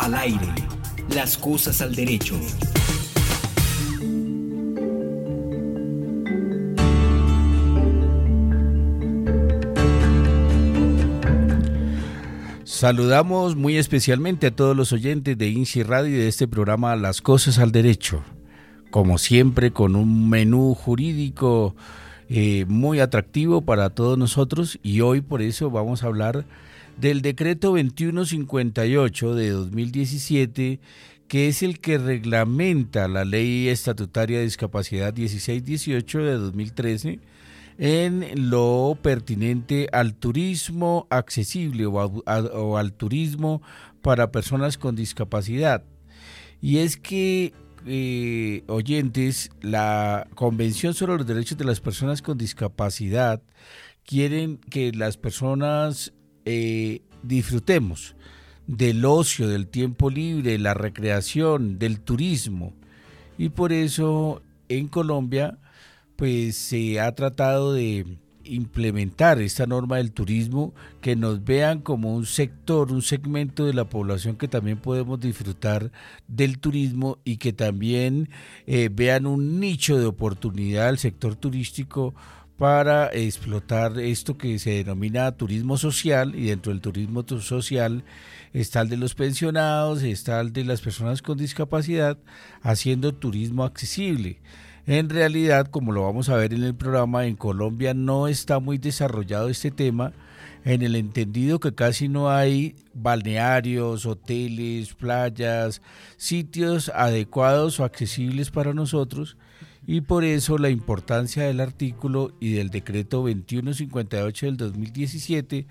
Al aire. Las cosas al derecho. Saludamos muy especialmente a todos los oyentes de INSI Radio y de este programa Las Cosas al Derecho. Como siempre, con un menú jurídico eh, muy atractivo para todos nosotros y hoy por eso vamos a hablar del decreto 2158 de 2017 que es el que reglamenta la ley estatutaria de discapacidad 1618 de 2013 en lo pertinente al turismo accesible o, al turismo para personas con discapacidad. Y es que, eh, oyentes, la Convención sobre los Derechos de las Personas con Discapacidad quieren que las personas eh, disfrutemos del ocio, del tiempo libre, la recreación, del turismo. Y por eso en Colombia pues se ha tratado de implementar esta norma del turismo, que nos vean como un sector, un segmento de la población que también podemos disfrutar del turismo y que también eh, vean un nicho de oportunidad al sector turístico para explotar esto que se denomina turismo social y dentro del turismo social está el de los pensionados, está el de las personas con discapacidad haciendo turismo accesible. En realidad, como lo vamos a ver en el programa, en Colombia no está muy desarrollado este tema, en el entendido que casi no hay balnearios, hoteles, playas, sitios adecuados o accesibles para nosotros y por eso la importancia del artículo y del decreto 2158 del 2017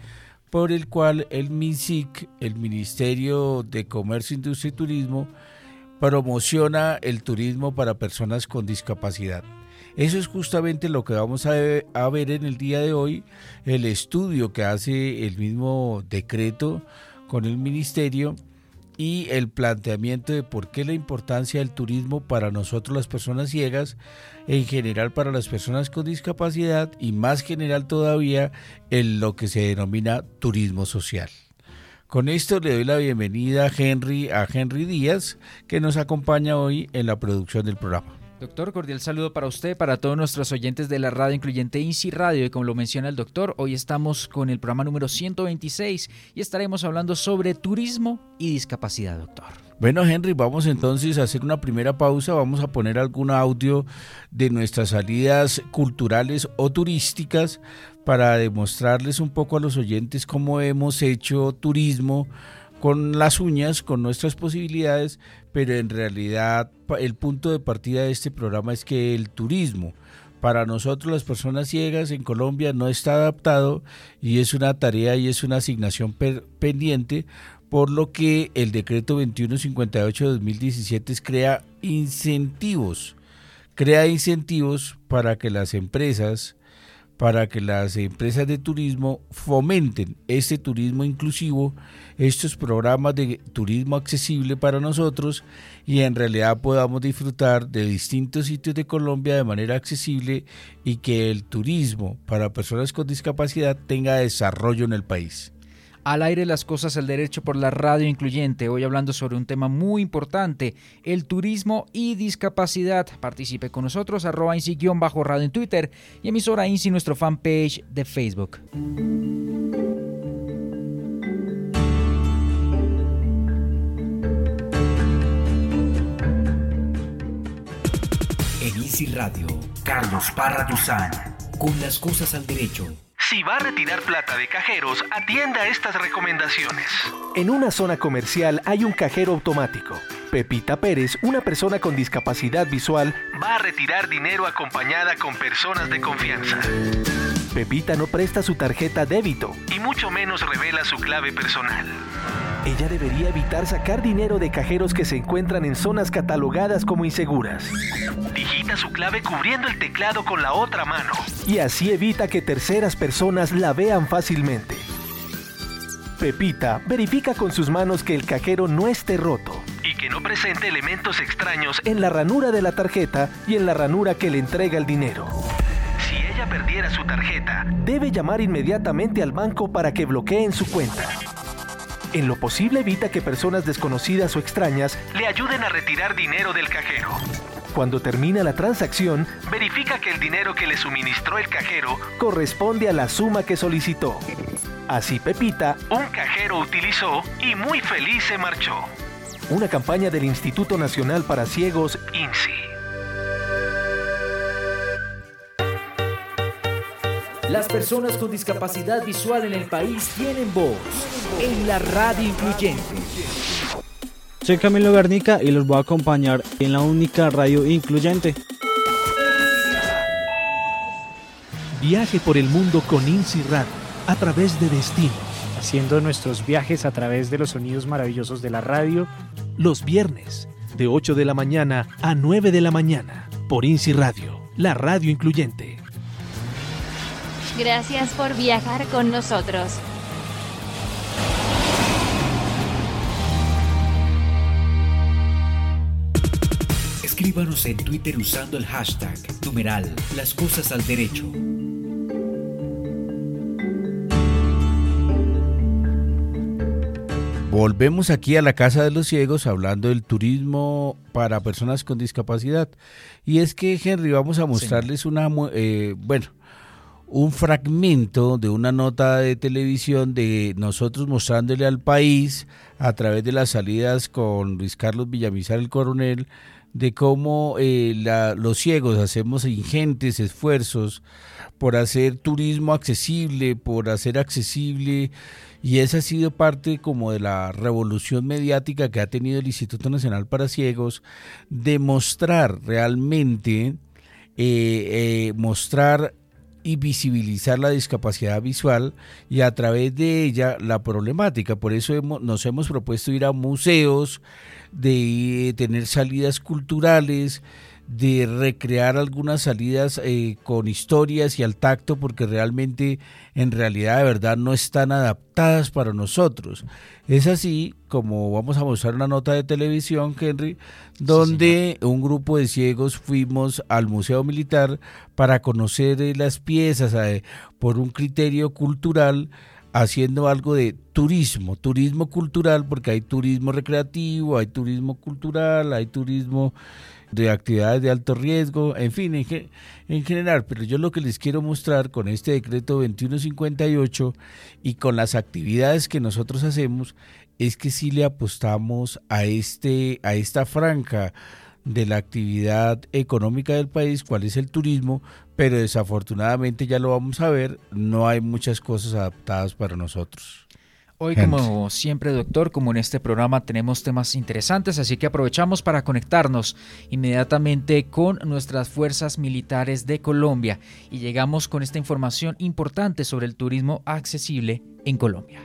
por el cual el MINSIC, el Ministerio de Comercio, Industria y Turismo, promociona el turismo para personas con discapacidad. Eso es justamente lo que vamos a, ver en el día de hoy, el estudio que hace el mismo decreto con el ministerio y el planteamiento de por qué la importancia del turismo para nosotros las personas ciegas, en general para las personas con discapacidad y más general todavía en lo que se denomina turismo social. Con esto le doy la bienvenida a Henry, a Henry Díaz, que nos acompaña hoy en la producción del programa. Doctor, cordial saludo para usted, para todos nuestros oyentes de la radio, incluyente INSI Radio. Y como lo menciona el doctor, hoy estamos con el programa número 126 y estaremos hablando sobre turismo y discapacidad, doctor. Bueno, Henry, vamos entonces a hacer una primera pausa. Vamos a poner algún audio de nuestras salidas culturales o turísticas para demostrarles un poco a los oyentes cómo hemos hecho turismo con las uñas, con nuestras posibilidades, pero en realidad el punto de partida de este programa es que el turismo para nosotros las personas ciegas en Colombia no está adaptado y es una tarea y es una asignación pendiente, por lo que el decreto 2158 de 2017 crea incentivos, crea incentivos para que las empresas para que las empresas de turismo fomenten este turismo inclusivo, estos programas de turismo accesible para nosotros y en realidad podamos disfrutar de distintos sitios de Colombia de manera accesible y que el turismo para personas con discapacidad tenga desarrollo en el país. Al aire las cosas al derecho por la radio incluyente. Hoy hablando sobre un tema muy importante, el turismo y discapacidad. Participe con nosotros, arroba bajo radio en Twitter y emisora INSI nuestro fanpage de Facebook. En INSI Radio, Carlos Parra Duzán, con las cosas al derecho. Si va a retirar plata de cajeros, atienda estas recomendaciones. En una zona comercial hay un cajero automático. Pepita Pérez, una persona con discapacidad visual, va a retirar dinero acompañada con personas de confianza. Pepita no presta su tarjeta débito. Y mucho menos revela su clave personal. Ella debería evitar sacar dinero de cajeros que se encuentran en zonas catalogadas como inseguras. Digita su clave cubriendo el teclado con la otra mano. Y así evita que terceras personas la vean fácilmente. Pepita verifica con sus manos que el cajero no esté roto. Y que no presente elementos extraños en la ranura de la tarjeta y en la ranura que le entrega el dinero. Si ella perdiera su tarjeta, debe llamar inmediatamente al banco para que bloqueen su cuenta. En lo posible evita que personas desconocidas o extrañas le ayuden a retirar dinero del cajero. Cuando termina la transacción, verifica que el dinero que le suministró el cajero corresponde a la suma que solicitó. Así Pepita, un cajero utilizó y muy feliz se marchó. Una campaña del Instituto Nacional para Ciegos, INSI. Las personas con discapacidad visual en el país tienen voz en la radio incluyente. Soy Camilo Garnica y los voy a acompañar en la única radio incluyente. Viaje por el mundo con INSI Radio a través de destinos. Haciendo nuestros viajes a través de los sonidos maravillosos de la radio. Los viernes, de 8 de la mañana a 9 de la mañana, por INSI Radio, la radio incluyente. Gracias por viajar con nosotros. Escríbanos en Twitter usando el hashtag numeral las cosas al derecho. Volvemos aquí a la Casa de los Ciegos hablando del turismo para personas con discapacidad. Y es que, Henry, vamos a mostrarles una, eh, bueno, un fragmento de una nota de televisión de nosotros mostrándole al país a través de las salidas con Luis Carlos Villamizar el coronel de cómo eh, los ciegos hacemos ingentes esfuerzos por hacer turismo accesible, por hacer accesible, y esa ha sido parte como de la revolución mediática que ha tenido el Instituto Nacional para Ciegos, de mostrar realmente, eh, eh, mostrar y visibilizar la discapacidad visual y a través de ella la problemática. Por eso hemos, nos hemos propuesto ir a museos, de tener salidas culturales, de recrear algunas salidas eh, con historias y al tacto porque realmente en realidad de verdad no están adaptadas para nosotros. Es así como vamos a mostrar una nota de televisión, Henry, donde un grupo de ciegos fuimos al Museo Militar para conocer eh, las piezas eh, por un criterio cultural haciendo algo de turismo, turismo cultural, porque hay turismo recreativo, hay turismo cultural, hay turismo de actividades de alto riesgo, en fin, en, general. Pero yo lo que les quiero mostrar con este decreto 2158 y con las actividades que nosotros hacemos es que si le apostamos a, este, a esta franja de la actividad económica del país, cuál es el turismo, pero desafortunadamente ya lo vamos a ver, no hay muchas cosas adaptadas para nosotros. Hoy, como siempre, doctor, como en este programa tenemos temas interesantes, así que aprovechamos para conectarnos inmediatamente con nuestras fuerzas militares de Colombia y llegamos con esta información importante sobre el turismo accesible en Colombia.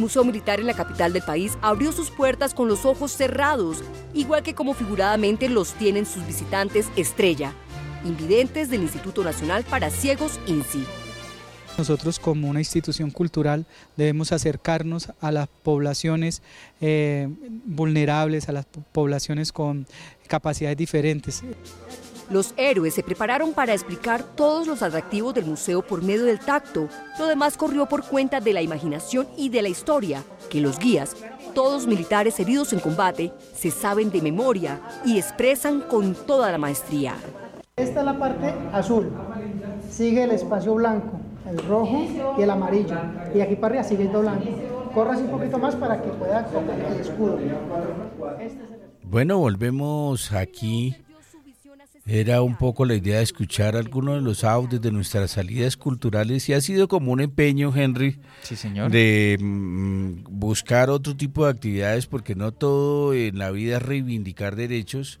Museo Militar en la capital del país abrió sus puertas con los ojos cerrados, igual que como figuradamente los tienen sus visitantes estrella, invidentes del Instituto Nacional para Ciegos INSI. Nosotros como una institución cultural debemos acercarnos a las poblaciones eh, vulnerables, a las poblaciones con capacidades diferentes. Los héroes se prepararon para explicar todos los atractivos del museo por medio del tacto. Lo demás corrió por cuenta de la imaginación y de la historia, que los guías, todos militares heridos en combate, se saben de memoria y expresan con toda la maestría. Esta es la parte azul, sigue el espacio blanco, el rojo y el amarillo, y aquí para arriba sigue el blanco. Corras un poquito más para que pueda tocar el escudo. Bueno, volvemos aquí era un poco la idea de escuchar algunos de los audios de nuestras salidas culturales y ha sido como un empeño, Henry, sí, señor. de mm, buscar otro tipo de actividades porque no todo en la vida es reivindicar derechos,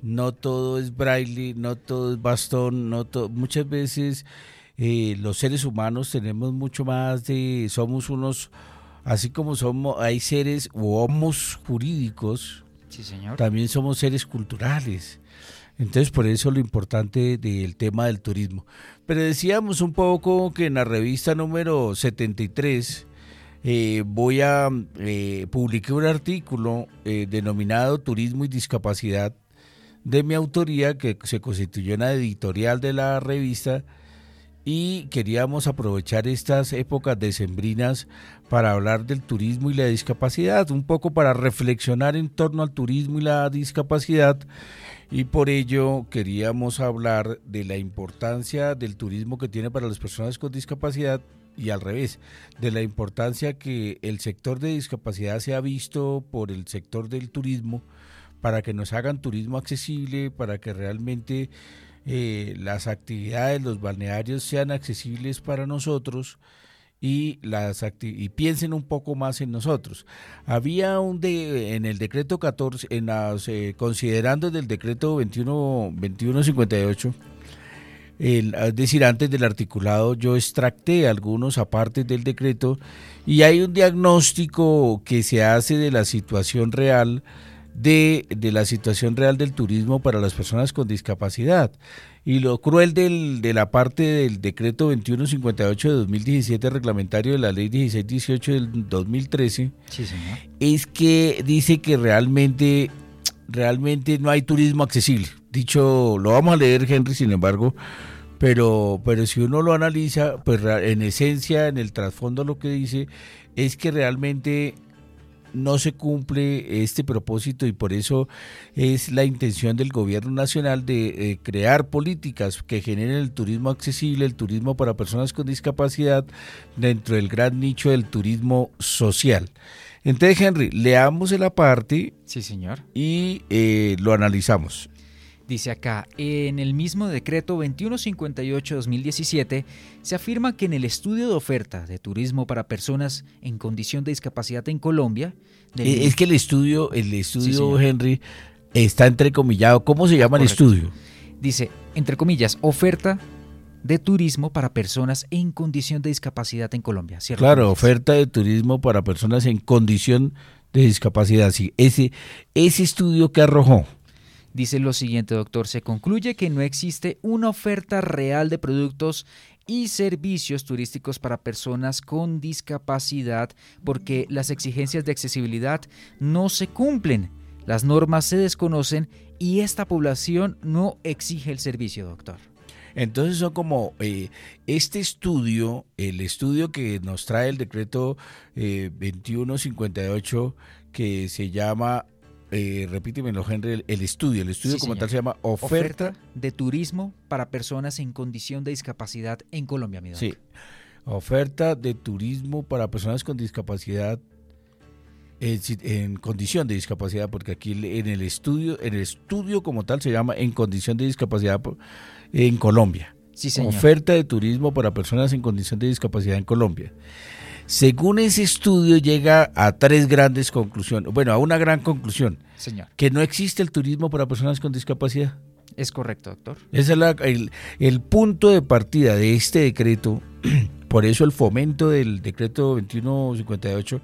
no todo es braille, no todo es bastón, no muchas veces eh, los seres humanos tenemos mucho más de, somos unos, así como somos, hay seres u homos jurídicos, sí, señor. también somos seres culturales entonces, por eso lo importante del tema del turismo. Pero decíamos un poco que en la revista número 73, eh, voy a eh, publicar un artículo eh, denominado Turismo y Discapacidad de mi autoría que se constituyó en la editorial de la revista y queríamos aprovechar estas épocas decembrinas para hablar del turismo y la discapacidad, un poco para reflexionar en torno al turismo y la discapacidad y por ello queríamos hablar de la importancia del turismo que tiene para las personas con discapacidad y al revés, de la importancia que el sector de discapacidad se ha visto por el sector del turismo para que nos hagan turismo accesible, para que realmente eh, las actividades, los balnearios sean accesibles para nosotros y las y piensen un poco más en nosotros. Había un de, en el decreto 14 en las, eh, considerando el decreto 21 2158 es decir, antes del articulado yo extracté algunos apartes del decreto y hay un diagnóstico que se hace de la situación real de, la situación real del turismo para las personas con discapacidad. Y lo cruel del, de la parte del decreto 2158 de 2017, reglamentario de la ley 1618 del 2013, es que dice que realmente, realmente no hay turismo accesible. Dicho, lo vamos a leer, Henry, sin embargo, pero, pero si uno lo analiza, pues en esencia, en el trasfondo lo que dice es que realmente no se cumple este propósito y por eso es la intención del gobierno nacional de eh, crear políticas que generen el turismo accesible, el turismo para personas con discapacidad dentro del gran nicho del turismo social. Entonces, Henry, leamos la parte. Sí, señor. Y eh, lo analizamos. Dice acá, en el mismo decreto 2158-2017 se afirma que en el estudio de oferta de turismo para personas en condición de discapacidad en Colombia... Eh, es que el estudio, el estudio, Henry, está entrecomillado. ¿Cómo se llama el estudio? Dice, entre comillas, oferta de turismo para personas en condición de discapacidad en Colombia. Claro, oferta de turismo para personas en condición de discapacidad. Sí, ese, ese estudio que arrojó Dice lo siguiente, doctor, se concluye que no existe una oferta real de productos y servicios turísticos para personas con discapacidad porque las exigencias de accesibilidad no se cumplen, las normas se desconocen y esta población no exige el servicio, doctor. Entonces son como eh, este estudio, el estudio que nos trae el decreto eh, 2158, que se llama eh, repítemelo, Henry, el, estudio. El estudio como tal se llama oferta, de turismo para personas en condición de discapacidad en Colombia, mi Sí, oferta de turismo para personas con discapacidad en, condición de discapacidad, porque aquí en el estudio, en el estudio como tal se llama en condición de discapacidad en Colombia. Sí, señor. Oferta de turismo para personas en condición de discapacidad en Colombia. Según ese estudio llega a tres grandes conclusiones, bueno, a una gran conclusión, Señor. que no existe el turismo para personas con discapacidad. Es correcto, doctor. Ese es el, punto de partida de este decreto, por eso el fomento del decreto 2158,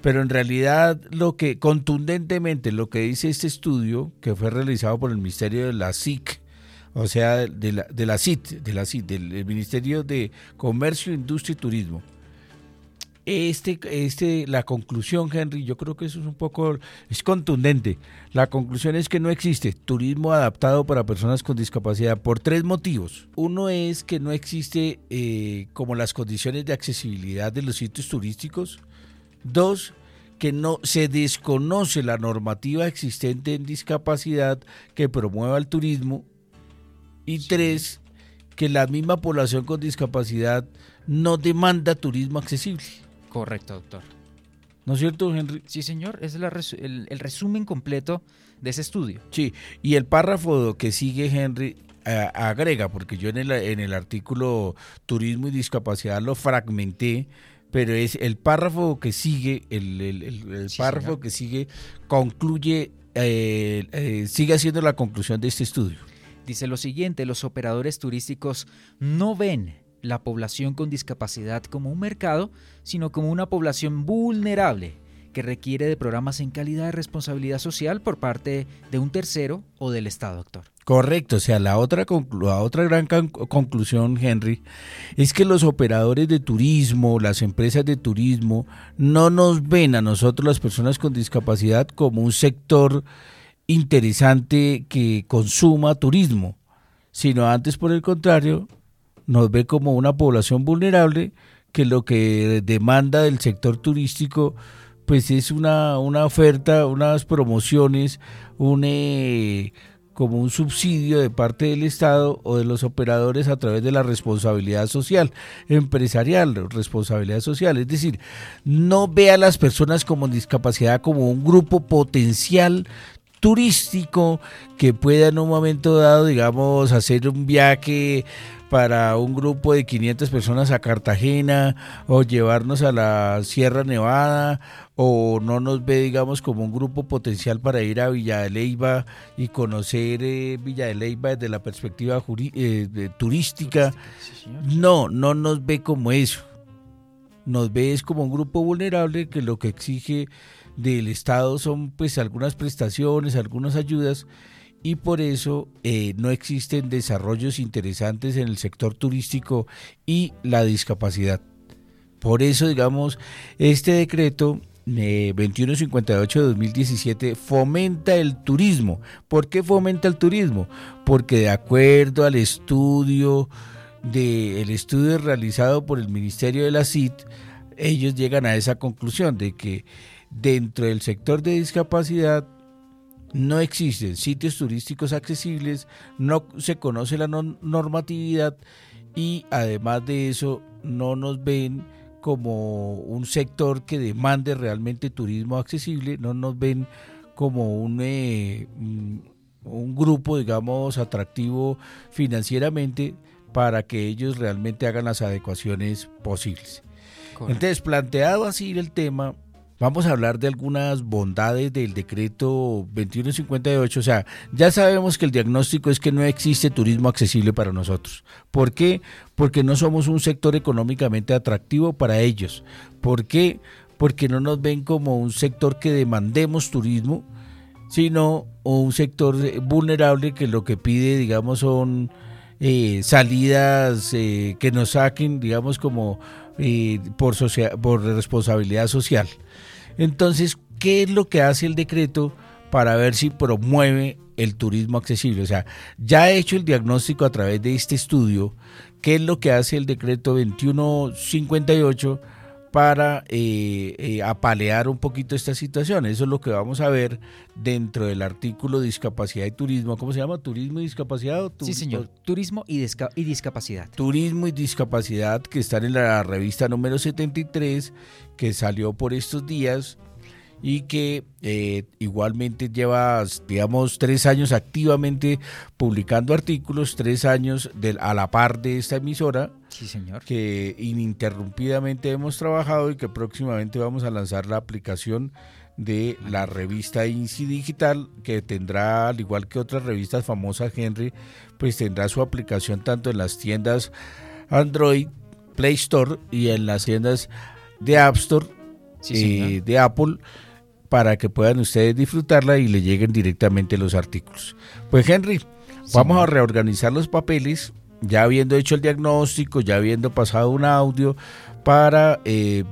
pero en realidad lo que contundentemente lo que dice este estudio, que fue realizado por el Ministerio de la SIC, o sea, de la, de la CIT, de la CIT, del Ministerio de Comercio, Industria y Turismo, este, este, la conclusión, Henry, yo creo que eso es un poco, es contundente. La conclusión es que no existe turismo adaptado para personas con discapacidad por tres motivos. Uno es que no existe eh, como las condiciones de accesibilidad de los sitios turísticos. Dos, que no se desconoce la normativa existente en discapacidad que promueva el turismo. Y tres, que la misma población con discapacidad no demanda turismo accesible. Correcto, doctor. ¿No es cierto, Henry? Sí, señor, es el, resumen completo de ese estudio. Sí, y el párrafo que sigue, Henry, agrega, porque yo en el, en el artículo Turismo y Discapacidad lo fragmenté, pero es el párrafo que sigue, el, párrafo que sigue, concluye, eh, eh, sigue haciendo la conclusión de este estudio. Dice lo siguiente, los operadores turísticos no ven la población con discapacidad como un mercado, sino como una población vulnerable que requiere de programas en calidad de responsabilidad social por parte de un tercero o del Estado, doctor. Correcto, o sea, la otra, la otra gran conclusión, Henry, es que los operadores de turismo, las empresas de turismo, no nos ven a nosotros las personas con discapacidad como un sector interesante que consuma turismo, sino antes por el contrario, nos ve como una población vulnerable que lo que demanda del sector turístico pues es una, una oferta, unas promociones, un, eh, como un subsidio de parte del Estado o de los operadores a través de la responsabilidad social, empresarial, responsabilidad social. Es decir, no ve a las personas con discapacidad como un grupo potencial turístico que pueda en un momento dado, digamos, hacer un viaje para un grupo de 500 personas a Cartagena o llevarnos a la Sierra Nevada o no nos ve, digamos, como un grupo potencial para ir a Villa de Leyva y conocer eh, Villa de Leyva desde la perspectiva eh, turística. No, no nos ve como eso. Nos ve es como un grupo vulnerable que lo que exige del Estado son pues algunas prestaciones, algunas ayudas y por eso eh, no existen desarrollos interesantes en el sector turístico y la discapacidad. Por eso, digamos, este decreto 2158 eh, de 2017 fomenta el turismo. ¿Por qué fomenta el turismo? Porque de acuerdo al estudio de, el estudio realizado por el Ministerio de la CIT, ellos llegan a esa conclusión de que dentro del sector de discapacidad no existen sitios turísticos accesibles, no se conoce la normatividad y además de eso no nos ven como un sector que demande realmente turismo accesible, no nos ven como un, eh, un grupo, digamos, atractivo financieramente para que ellos realmente hagan las adecuaciones posibles. Entonces, planteado así el tema, Vamos a hablar de algunas bondades del decreto 2158. O sea, ya sabemos que el diagnóstico es que no existe turismo accesible para nosotros. ¿Por qué? Porque no somos un sector económicamente atractivo para ellos. ¿Por qué? Porque no nos ven como un sector que demandemos turismo, sino un sector vulnerable que lo que pide, digamos, son eh, salidas eh, que nos saquen, digamos, como eh, por, por responsabilidad social. Entonces, ¿qué es lo que hace el decreto para ver si promueve el turismo accesible? O sea, ya he hecho el diagnóstico a través de este estudio, ¿qué es lo que hace el decreto 2158? Para eh, eh, apalear un poquito esta situación. Eso es lo que vamos a ver dentro del artículo Discapacidad y Turismo. ¿Cómo se llama? ¿Turismo y discapacidad? sí, señor. Turismo y, y, discapacidad. Turismo y discapacidad que están en la revista número 73 que salió por estos días y que eh, igualmente lleva, digamos, tres años activamente publicando artículos, tres años a la par de esta emisora. Sí, señor. Que ininterrumpidamente hemos trabajado y que próximamente vamos a lanzar la aplicación de la revista INSI Digital, que tendrá, al igual que otras revistas famosas, Henry, pues tendrá su aplicación tanto en las tiendas Android, Play Store y en las tiendas de App Store eh, de Apple para que puedan ustedes disfrutarla y le lleguen directamente los artículos. Pues Henry, vamos a reorganizar los papeles, ya habiendo hecho el diagnóstico, ya habiendo pasado un audio, para eh,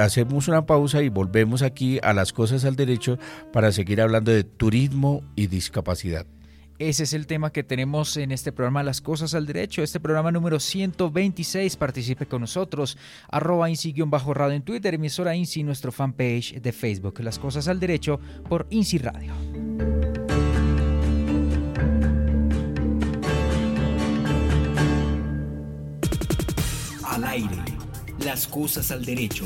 hacemos una pausa y volvemos aquí a las cosas al derecho para seguir hablando de turismo y discapacidad. Ese es el tema que tenemos en este programa Las Cosas al Derecho, este programa número 126. Participe con nosotros, arroba bajo en Twitter, emisora INSI, nuestro fanpage de Facebook, Las Cosas al Derecho por INSI Radio. Las Cosas al Derecho.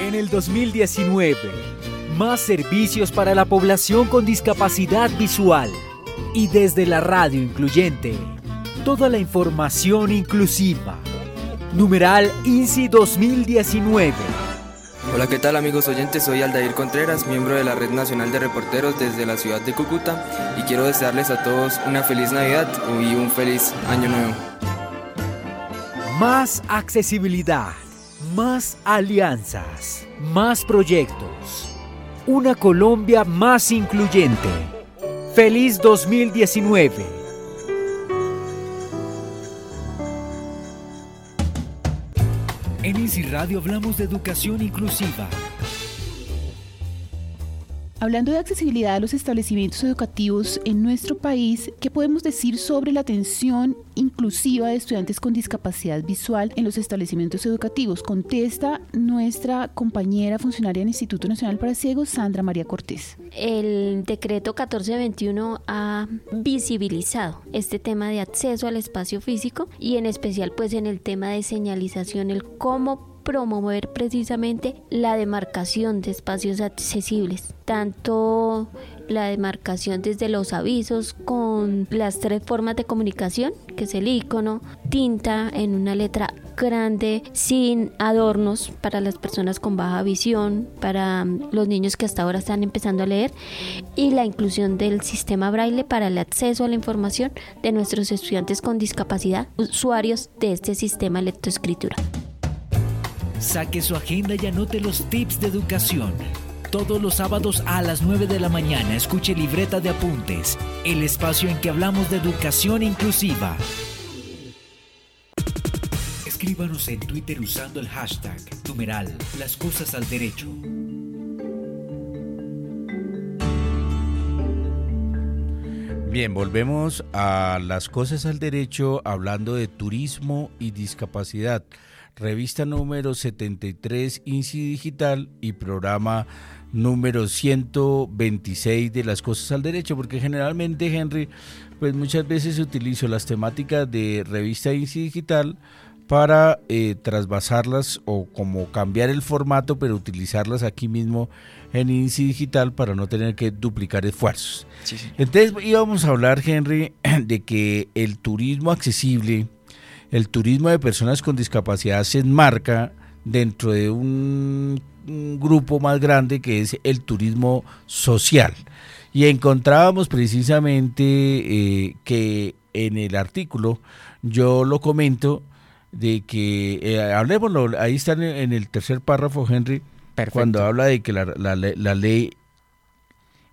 En el 2019, más servicios para la población con discapacidad visual. Y desde la radio incluyente, toda la información inclusiva. Numeral INSI 2019. Hola, ¿qué tal amigos oyentes? Soy Aldair Contreras, miembro de la Red Nacional de Reporteros desde la ciudad de Cúcuta y quiero desearles a todos una feliz Navidad y un feliz Año Nuevo. Más accesibilidad, más alianzas, más proyectos. Una Colombia más incluyente. Feliz 2019. En Easy Radio hablamos de educación inclusiva Hablando de accesibilidad a los establecimientos educativos en nuestro país, ¿qué podemos decir sobre la atención inclusiva de estudiantes con discapacidad visual en los establecimientos educativos? Contesta nuestra compañera funcionaria del Instituto Nacional para Ciegos, Sandra María Cortés. El decreto 1421 ha visibilizado este tema de acceso al espacio físico y en especial pues en el tema de señalización, el cómo promover precisamente la demarcación de espacios accesibles, tanto la demarcación desde los avisos con las tres formas de comunicación, que es el icono, tinta en una letra grande, sin adornos para las personas con baja visión, para los niños que hasta ahora están empezando a leer, y la inclusión del sistema braille para el acceso a la información de nuestros estudiantes con discapacidad, usuarios de este sistema lectoescritura. Saque su agenda y anote los tips de educación. Todos los sábados a las 9 de la mañana escuche Libreta de Apuntes, el espacio en que hablamos de educación inclusiva. Escríbanos en Twitter usando el hashtag numeral las cosas al derecho. Bien, volvemos a las cosas al derecho hablando de turismo y discapacidad revista número 73 INSI Digital y programa número 126 de las cosas al derecho, porque generalmente, Henry, pues muchas veces utilizo las temáticas de revista INSI Digital para eh, trasvasarlas o como cambiar el formato, pero utilizarlas aquí mismo en INSI Digital para no tener que duplicar esfuerzos. Entonces íbamos a hablar, Henry, de que el turismo accesible, el turismo de personas con discapacidad se enmarca dentro de un, grupo más grande que es el turismo social. Y encontrábamos precisamente eh, que en el artículo yo lo comento de que, eh, hablemoslo, ahí está en, el tercer párrafo, Henry, cuando habla de que la, ley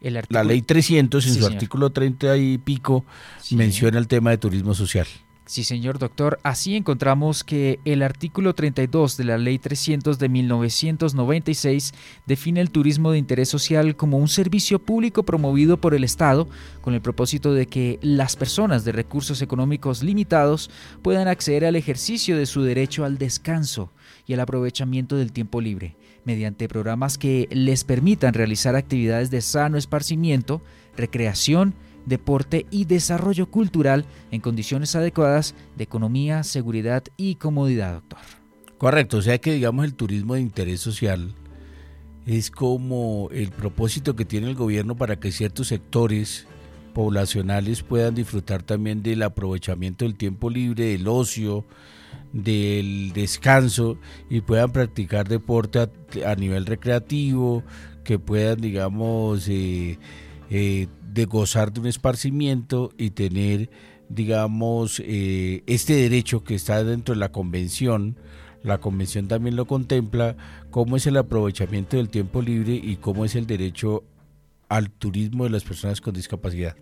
la ley 300 en su artículo 30 y pico menciona el tema de turismo social. Sí, señor doctor. Así encontramos que el artículo 32 de la Ley 300 de 1996 define el turismo de interés social como un servicio público promovido por el Estado con el propósito de que las personas de recursos económicos limitados puedan acceder al ejercicio de su derecho al descanso y al aprovechamiento del tiempo libre, mediante programas que les permitan realizar actividades de sano esparcimiento, recreación, deporte y desarrollo cultural en condiciones adecuadas de economía, seguridad y comodidad, doctor. Correcto, o sea que digamos el turismo de interés social es como el propósito que tiene el gobierno para que ciertos sectores poblacionales puedan disfrutar también del aprovechamiento del tiempo libre, del ocio, del descanso y puedan practicar deporte a, nivel recreativo, que puedan, digamos, eh, eh, de gozar de un esparcimiento y tener, digamos, eh, este derecho que está dentro de la convención. La convención también lo contempla, cómo es el aprovechamiento del tiempo libre y cómo es el derecho al turismo de las personas con discapacidad.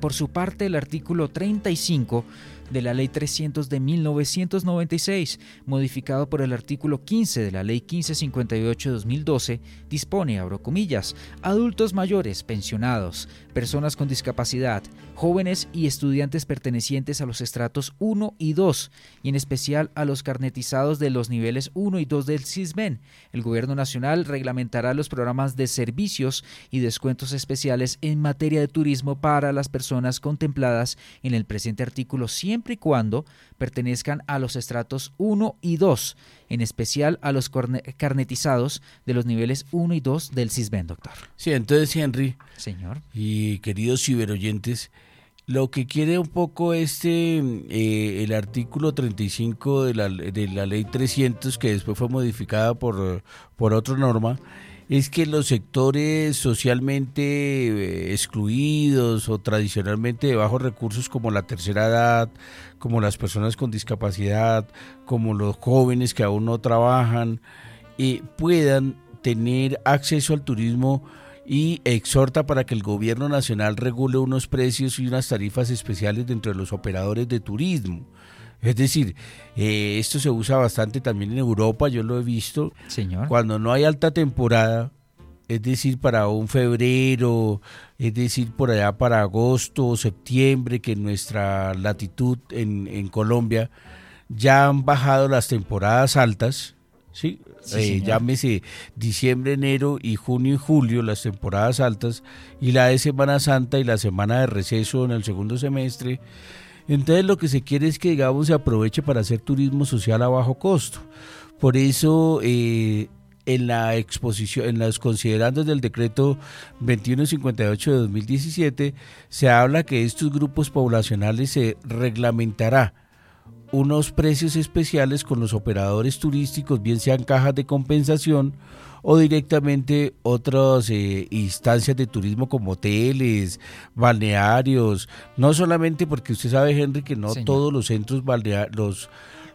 Por su parte, el artículo 35 de la Ley 300 de 1996, modificado por el artículo 15 de la Ley 1558 de 2012, dispone, abro comillas, adultos mayores, pensionados, personas con discapacidad, jóvenes y estudiantes pertenecientes a los estratos 1 y 2, y en especial a los carnetizados de los niveles 1 y 2 del CISBEN. El Gobierno Nacional reglamentará los programas de servicios y descuentos especiales en materia de turismo para las personas contempladas en el presente artículo 100 siempre y cuando pertenezcan a los estratos 1 y 2, en especial a los carnetizados de los niveles 1 y 2 del CISBEN, doctor. Sí, entonces, Henry. Señor. Y queridos ciberoyentes, lo que quiere un poco este, eh, el artículo 35 de la, de la ley 300, que después fue modificada por, por otra norma, es que los sectores socialmente eh, excluidos o tradicionalmente de bajos recursos como la tercera edad, como las personas con discapacidad, como los jóvenes que aún no trabajan, eh, puedan tener acceso al turismo y exhorta para que el gobierno nacional regule unos precios y unas tarifas especiales dentro de los operadores de turismo. Es decir, eh, esto se usa bastante también en Europa, yo lo he visto. Señor. Cuando no hay alta temporada, es decir, para un febrero, es decir, por allá para agosto o septiembre, que en nuestra latitud en, en Colombia ya han bajado las temporadas altas, ¿sí? Eh, llámese diciembre, enero y junio y julio, las temporadas altas, y la de Semana Santa y la semana de receso en el segundo semestre. Entonces lo que se quiere es que, digamos, se aproveche para hacer turismo social a bajo costo. Por eso, eh, en la exposición, en los considerandos del decreto 2158 de 2017, se habla que estos grupos poblacionales se reglamentará unos precios especiales con los operadores turísticos, bien sean cajas de compensación o directamente otras eh, instancias de turismo como hoteles, balnearios, no solamente porque usted sabe, Henry, que no todos los centros balnearios,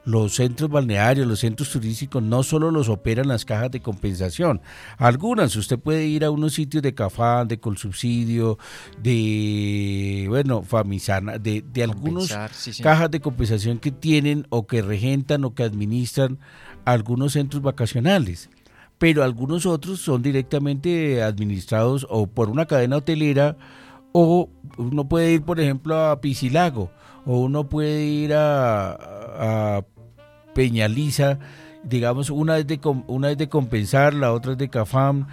los centros balnearios, los centros turísticos, no solo los operan las cajas de compensación. Algunas, usted puede ir a unos sitios de Cafán, de Colsubsidio, de, bueno, Famisana, de, de algunos cajas de compensación que tienen o que regentan o que administran algunos centros vacacionales. Pero algunos otros son directamente administrados o por una cadena hotelera o uno puede ir, por ejemplo, a Piscilago o uno puede ir a, a Peñaliza, digamos, una es de, una es de compensar, la otra es de CAFAM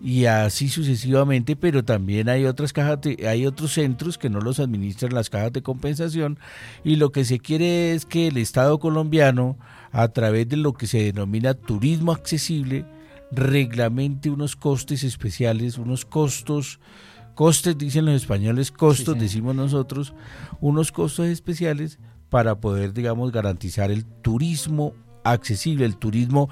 y así sucesivamente, pero también hay otras cajas hay otros centros que no los administran las cajas de compensación y lo que se quiere es que el Estado colombiano a través de lo que se denomina turismo accesible reglamente unos costes especiales, unos costos costes dicen los españoles, costos decimos nosotros, unos costos especiales para poder, digamos, garantizar el turismo accesible, el turismo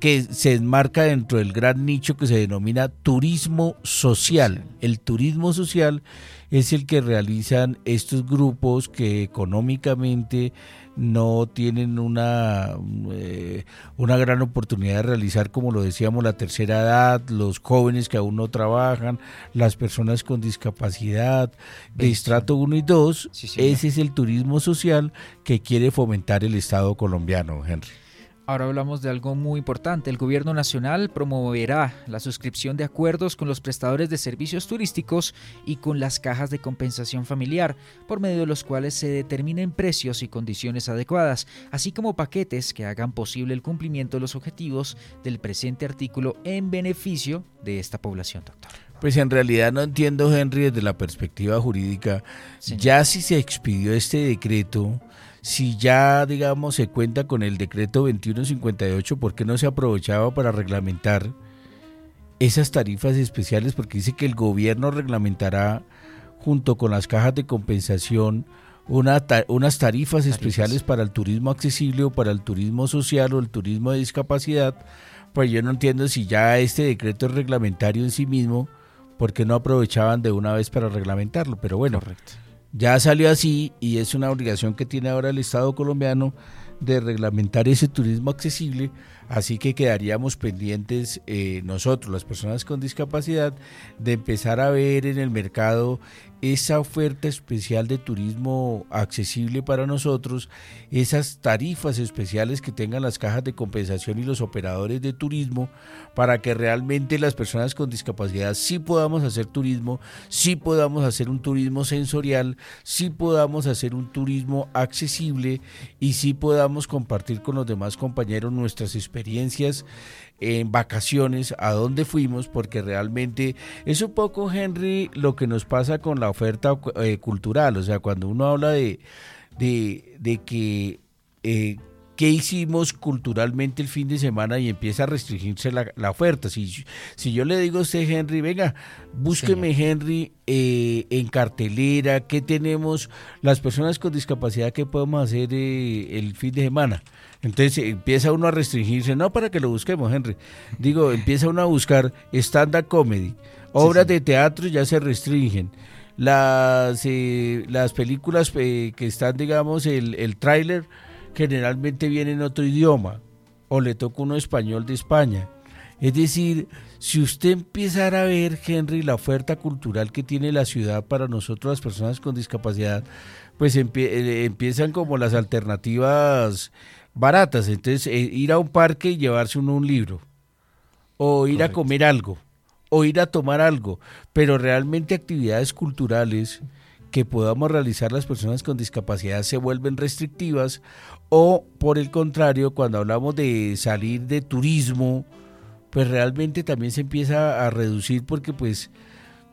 que se enmarca dentro del gran nicho que se denomina turismo social. El turismo social es el que realizan estos grupos que económicamente no tienen una, eh, una gran oportunidad de realizar, como lo decíamos, la tercera edad, los jóvenes que aún no trabajan, las personas con discapacidad de estrato 1 y 2. ese es el turismo social que quiere fomentar el Estado colombiano, Henry. Ahora hablamos de algo muy importante. El gobierno nacional promoverá la suscripción de acuerdos con los prestadores de servicios turísticos y con las cajas de compensación familiar, por medio de los cuales se determinen precios y condiciones adecuadas, así como paquetes que hagan posible el cumplimiento de los objetivos del presente artículo en beneficio de esta población, doctor. Pues en realidad no entiendo, Henry, desde la perspectiva jurídica, ya si se expidió este decreto, si ya, digamos, se cuenta con el decreto 2158, ¿por qué no se aprovechaba para reglamentar esas tarifas especiales? Porque dice que el gobierno reglamentará junto con las cajas de compensación una unas tarifas, especiales para el turismo accesible o para el turismo social o el turismo de discapacidad. Pues yo no entiendo si ya este decreto es reglamentario en sí mismo, ¿por qué no aprovechaban de una vez para reglamentarlo? Pero bueno, Correcto. Ya salió así y es una obligación que tiene ahora el Estado colombiano de reglamentar ese turismo accesible, así que quedaríamos pendientes eh, nosotros, las personas con discapacidad, de empezar a ver en el mercado esa oferta especial de turismo accesible para nosotros, esas tarifas especiales que tengan las cajas de compensación y los operadores de turismo, para que realmente las personas con discapacidad sí podamos hacer turismo, sí podamos hacer un turismo sensorial, sí podamos hacer un turismo accesible y sí podamos compartir con los demás compañeros nuestras experiencias en vacaciones, a dónde fuimos, porque realmente es un poco, Henry, lo que nos pasa con la oferta eh, cultural. O sea, cuando uno habla de, de, que eh, ¿qué hicimos culturalmente el fin de semana y empieza a restringirse la, oferta? Si, si yo le digo a usted, Henry, venga, búsqueme, Henry, eh, en cartelera, ¿qué tenemos las personas con discapacidad que podemos hacer eh, el fin de semana? Entonces empieza uno a restringirse, no para que lo busquemos, Henry. Digo, empieza uno a buscar stand-up comedy. Obras de teatro ya se restringen. Las, eh, las películas eh, que están, digamos, el, el tráiler generalmente viene en otro idioma o le toca uno español de España. Es decir, si usted empezara a ver, Henry, la oferta cultural que tiene la ciudad para nosotros las personas con discapacidad, pues eh, empiezan como las alternativas baratas. Entonces, ir a un parque y llevarse uno un libro, o ir a comer algo, o ir a tomar algo, pero realmente actividades culturales que podamos realizar las personas con discapacidad se vuelven restrictivas o por el contrario, cuando hablamos de salir de turismo, pues realmente también se empieza a reducir porque pues,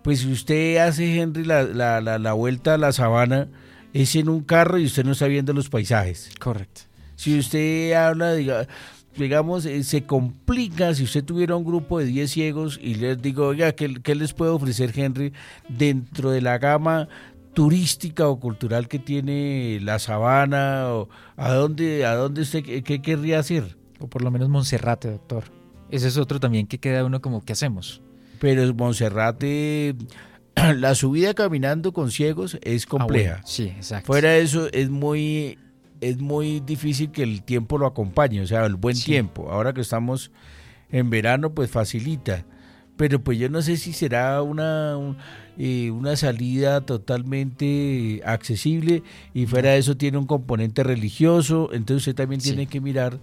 pues si usted hace, Henry, la, la, la, vuelta a la sabana, es en un carro y usted no está viendo los paisajes. Correcto. Si usted habla, diga, digamos, eh, se complica si usted tuviera un grupo de 10 ciegos y les digo, oiga, ¿qué, ¿qué, les puede ofrecer Henry dentro de la gama turística o cultural que tiene la sabana? O ¿A dónde, a dónde usted qué, querría hacer? O por lo menos Monserrate, doctor. Ese es otro también que queda uno como, ¿qué hacemos? Pero Monserrate, la subida caminando con ciegos es ah, compleja. sí, exacto. Fuera de eso, es muy es muy difícil que el tiempo lo acompañe, o sea, el buen tiempo. Ahora que estamos en verano, pues facilita. Pero pues yo no sé si será una, eh, una salida totalmente accesible y fuera de eso tiene un componente religioso, entonces usted también tiene que mirar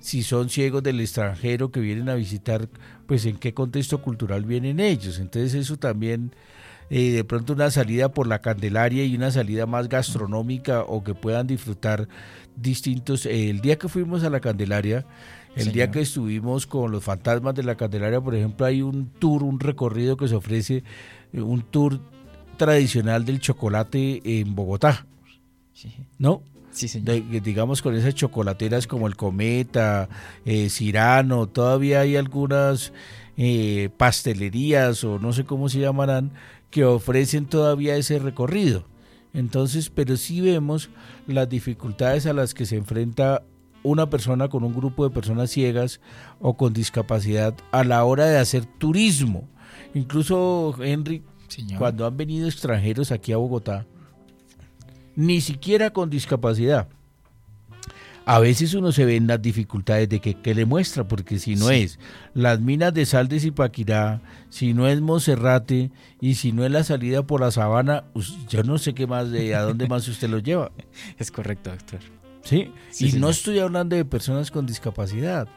si son ciegos del extranjero que vienen a visitar, pues en qué contexto cultural vienen ellos. Entonces eso también eh, de pronto una salida por la Candelaria y una salida más gastronómica o que puedan disfrutar distintos. Eh, el día que fuimos a la Candelaria, el día que estuvimos con los fantasmas de la Candelaria, por ejemplo, hay un tour, un recorrido que se ofrece, eh, un tour tradicional del chocolate en Bogotá. ¿No? Sí, digamos con esas chocolateras como el Cometa, eh, Cirano, todavía hay algunas pastelerías o no sé cómo se llamarán que ofrecen todavía ese recorrido. Entonces, pero sí vemos las dificultades a las que se enfrenta una persona con un grupo de personas ciegas o con discapacidad a la hora de hacer turismo. Incluso, Henry, cuando han venido extranjeros aquí a Bogotá, ni siquiera con discapacidad, a veces uno se ve en las dificultades de que, le muestra, porque si no es las minas de sal de Zipaquirá, si no es Monserrate y si no es la salida por la sabana, yo no sé qué más, de a dónde más usted lo lleva. Es correcto, doctor. Sí, y no estoy hablando de personas con discapacidad.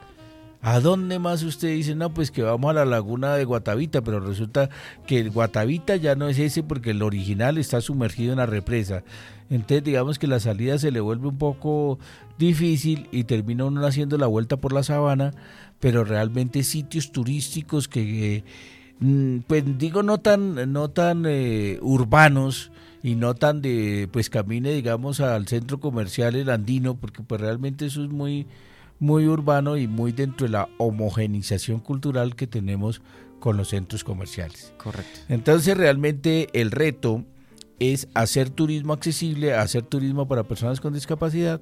¿A dónde más usted dice? No, pues que vamos a la laguna de Guatavita, pero resulta que el Guatavita ya no es ese porque el original está sumergido en la represa. Entonces digamos que la salida se le vuelve un poco difícil y termina uno haciendo la vuelta por la sabana, pero realmente sitios turísticos que, mm, pues digo, no tan, no tan eh, urbanos y no tan de, pues camine, digamos, al centro comercial el andino, porque pues realmente eso es muy, muy urbano y muy dentro de la homogenización cultural que tenemos con los centros comerciales. Correcto. Entonces realmente el reto es hacer turismo accesible, hacer turismo para personas con discapacidad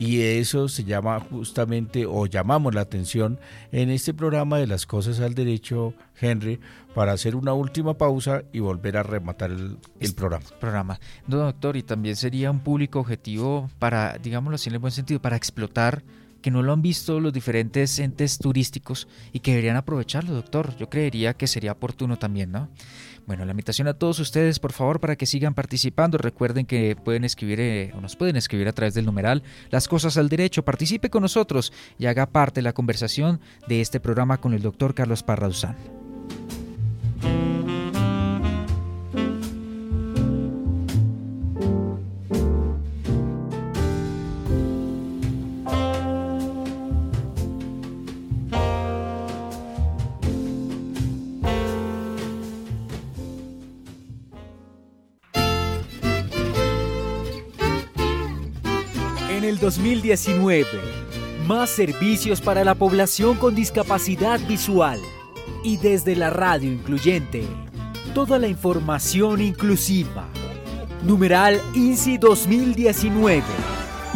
y eso se llama justamente o llamamos la atención en este programa de las cosas al derecho, Henry, para hacer una última pausa y volver a rematar el, este programa. programa. No, doctor, y también sería un público objetivo para, digámoslo así en el buen sentido, para explotar que no lo han visto los diferentes entes turísticos y que deberían aprovecharlo, doctor. Yo creería que sería oportuno también, ¿no? Bueno, la invitación a todos ustedes, por favor, para que sigan participando. Recuerden que pueden escribir eh, o nos pueden escribir a través del numeral Las Cosas al Derecho. Participe con nosotros y haga parte de la conversación de este programa con el doctor Carlos Parraduzán. 2019. Más servicios para la población con discapacidad visual. Y desde la radio incluyente, toda la información inclusiva. Numeral INSI 2019.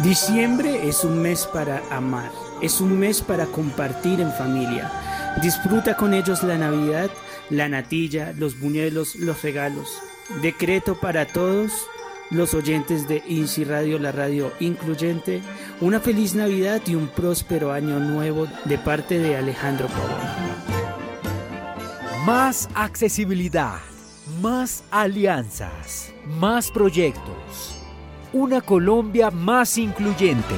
Diciembre es un mes para amar, es un mes para compartir en familia. Disfruta con ellos la Navidad, la natilla, los buñuelos, los regalos. Decreto para todos los oyentes de INSI Radio, la radio incluyente, una feliz Navidad y un próspero año nuevo de parte de Alejandro Pavón. Más accesibilidad, más alianzas, más proyectos. Una Colombia más incluyente.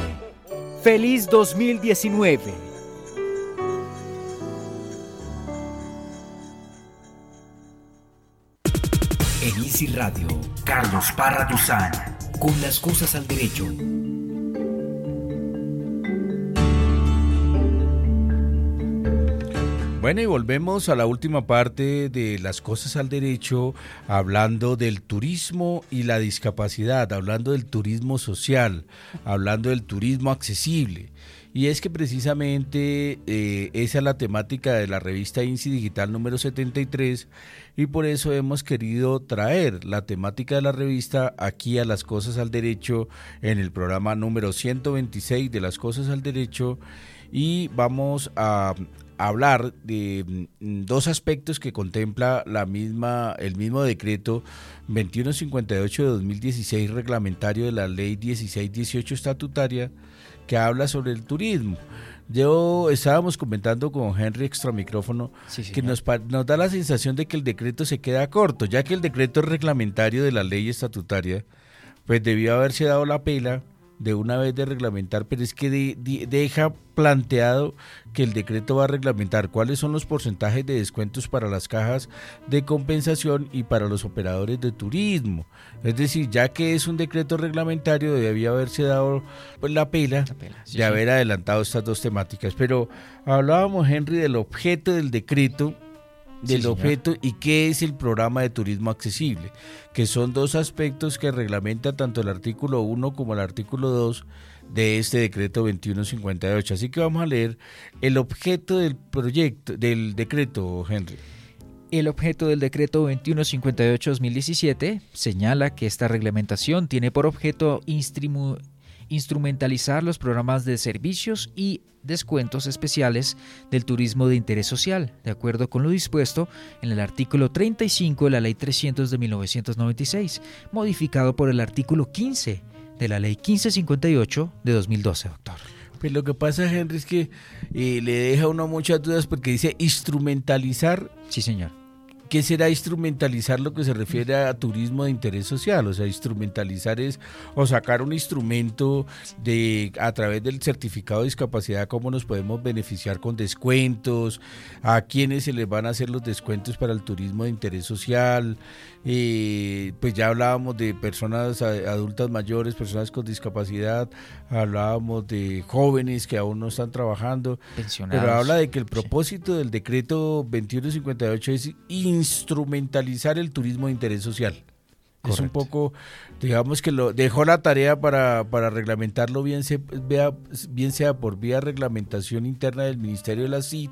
Feliz 2019. En Easy Radio, Carlos Parra Duzán, con las cosas al derecho. Bueno, y volvemos a la última parte de las cosas al derecho, hablando del turismo y la discapacidad, hablando del turismo social, hablando del turismo accesible. Y es que precisamente eh, esa es la temática de la revista INSI Digital número 73 y por eso hemos querido traer la temática de la revista aquí a las cosas al derecho en el programa número 126 de las cosas al derecho. Y vamos a hablar de mm, dos aspectos que contempla la misma, el mismo decreto 2158 de 2016 reglamentario de la ley 1618 estatutaria que habla sobre el turismo. Yo estábamos comentando con Henry extra micrófono que nos, nos da la sensación de que el decreto se queda corto, ya que el decreto reglamentario de la ley estatutaria, pues debió haberse dado la pela de una vez de reglamentar, pero es que deja planteado que el decreto va a reglamentar cuáles son los porcentajes de descuentos para las cajas de compensación y para los operadores de turismo. Es decir, ya que es un decreto reglamentario, debía haberse dado pues, la pela, de haber adelantado estas dos temáticas. Pero hablábamos, Henry, del objeto del decreto del objeto y qué es el programa de turismo accesible, que son dos aspectos que reglamenta tanto el artículo 1 como el artículo 2 de este decreto 2158. Así que vamos a leer el objeto del proyecto, del decreto, Henry. El objeto del decreto 2158-2017 señala que esta reglamentación tiene por objeto instrumentalizar los programas de servicios y descuentos especiales del turismo de interés social, de acuerdo con lo dispuesto en el artículo 35 de la Ley 300 de 1996, modificado por el artículo 15 de la Ley 1558 de 2012, doctor. Pues lo que pasa, Henry, es que eh, le deja a uno muchas dudas porque dice instrumentalizar. Sí, señor ¿Qué será instrumentalizar lo que se refiere a turismo de interés social? O sea, instrumentalizar es o sacar un instrumento de a través del certificado de discapacidad, cómo nos podemos beneficiar con descuentos, a quiénes se les van a hacer los descuentos para el turismo de interés social. Eh, pues ya hablábamos de personas adultas mayores, personas con discapacidad, hablábamos de jóvenes que aún no están trabajando, pero habla de que el propósito del decreto 2158 es instrumentalizar el turismo de interés social. Es un poco, digamos que lo dejó la tarea para, para reglamentarlo bien, se, vea, bien sea por vía reglamentación interna del Ministerio de la CIT,